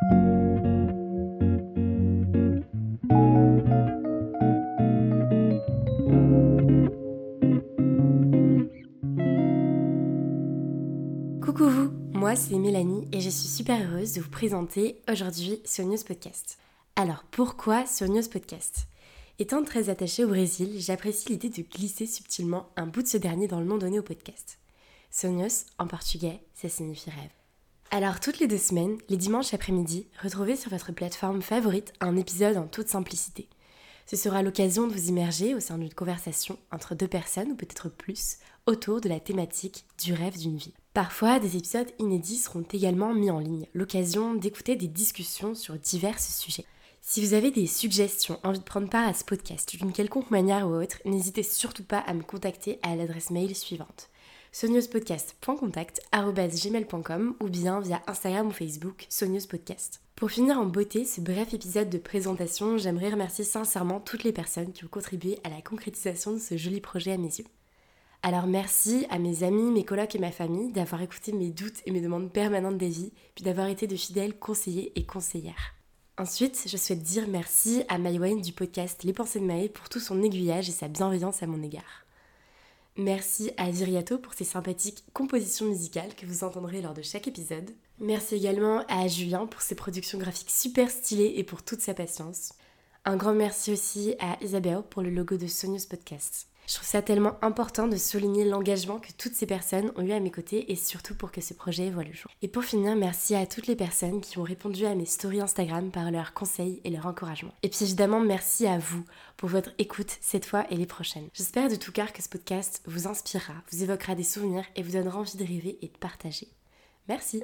Coucou vous, moi c'est Mélanie et je suis super heureuse de vous présenter aujourd'hui Sonios Podcast. Alors pourquoi Sonios Podcast? Étant très attachée au Brésil, j'apprécie l'idée de glisser subtilement un bout de ce dernier dans le nom donné au podcast. Sonios, en portugais, ça signifie rêve. Alors toutes les deux semaines, les dimanches après-midi, retrouvez sur votre plateforme favorite un épisode en toute simplicité. Ce sera l'occasion de vous immerger au sein d'une conversation entre deux personnes ou peut-être plus autour de la thématique du rêve d'une vie. Parfois, des épisodes inédits seront également mis en ligne, l'occasion d'écouter des discussions sur divers sujets. Si vous avez des suggestions, envie de prendre part à ce podcast d'une quelconque manière ou autre, n'hésitez surtout pas à me contacter à l'adresse mail suivante soniospodcast.contact.gmail.com ou bien via Instagram ou Facebook soniospodcast. Pour finir en beauté ce bref épisode de présentation, j'aimerais remercier sincèrement toutes les personnes qui ont contribué à la concrétisation de ce joli projet à mes yeux. Alors merci à mes amis, mes colocs et ma famille d'avoir écouté mes doutes et mes demandes permanentes d'avis, puis d'avoir été de fidèles conseillers et conseillères. Ensuite, je souhaite dire merci à Maïwane du podcast Les Pensées de Maë pour tout son aiguillage et sa bienveillance à mon égard. Merci à Viriato pour ses sympathiques compositions musicales que vous entendrez lors de chaque épisode. Merci également à Julien pour ses productions graphiques super stylées et pour toute sa patience. Un grand merci aussi à Isabelle pour le logo de Sonius Podcast. Je trouve ça tellement important de souligner l'engagement que toutes ces personnes ont eu à mes côtés et surtout pour que ce projet voit le jour. Et pour finir, merci à toutes les personnes qui ont répondu à mes stories Instagram par leurs conseils et leur encouragement. Et puis évidemment, merci à vous pour votre écoute cette fois et les prochaines. J'espère de tout cœur que ce podcast vous inspirera, vous évoquera des souvenirs et vous donnera envie de rêver et de partager. Merci.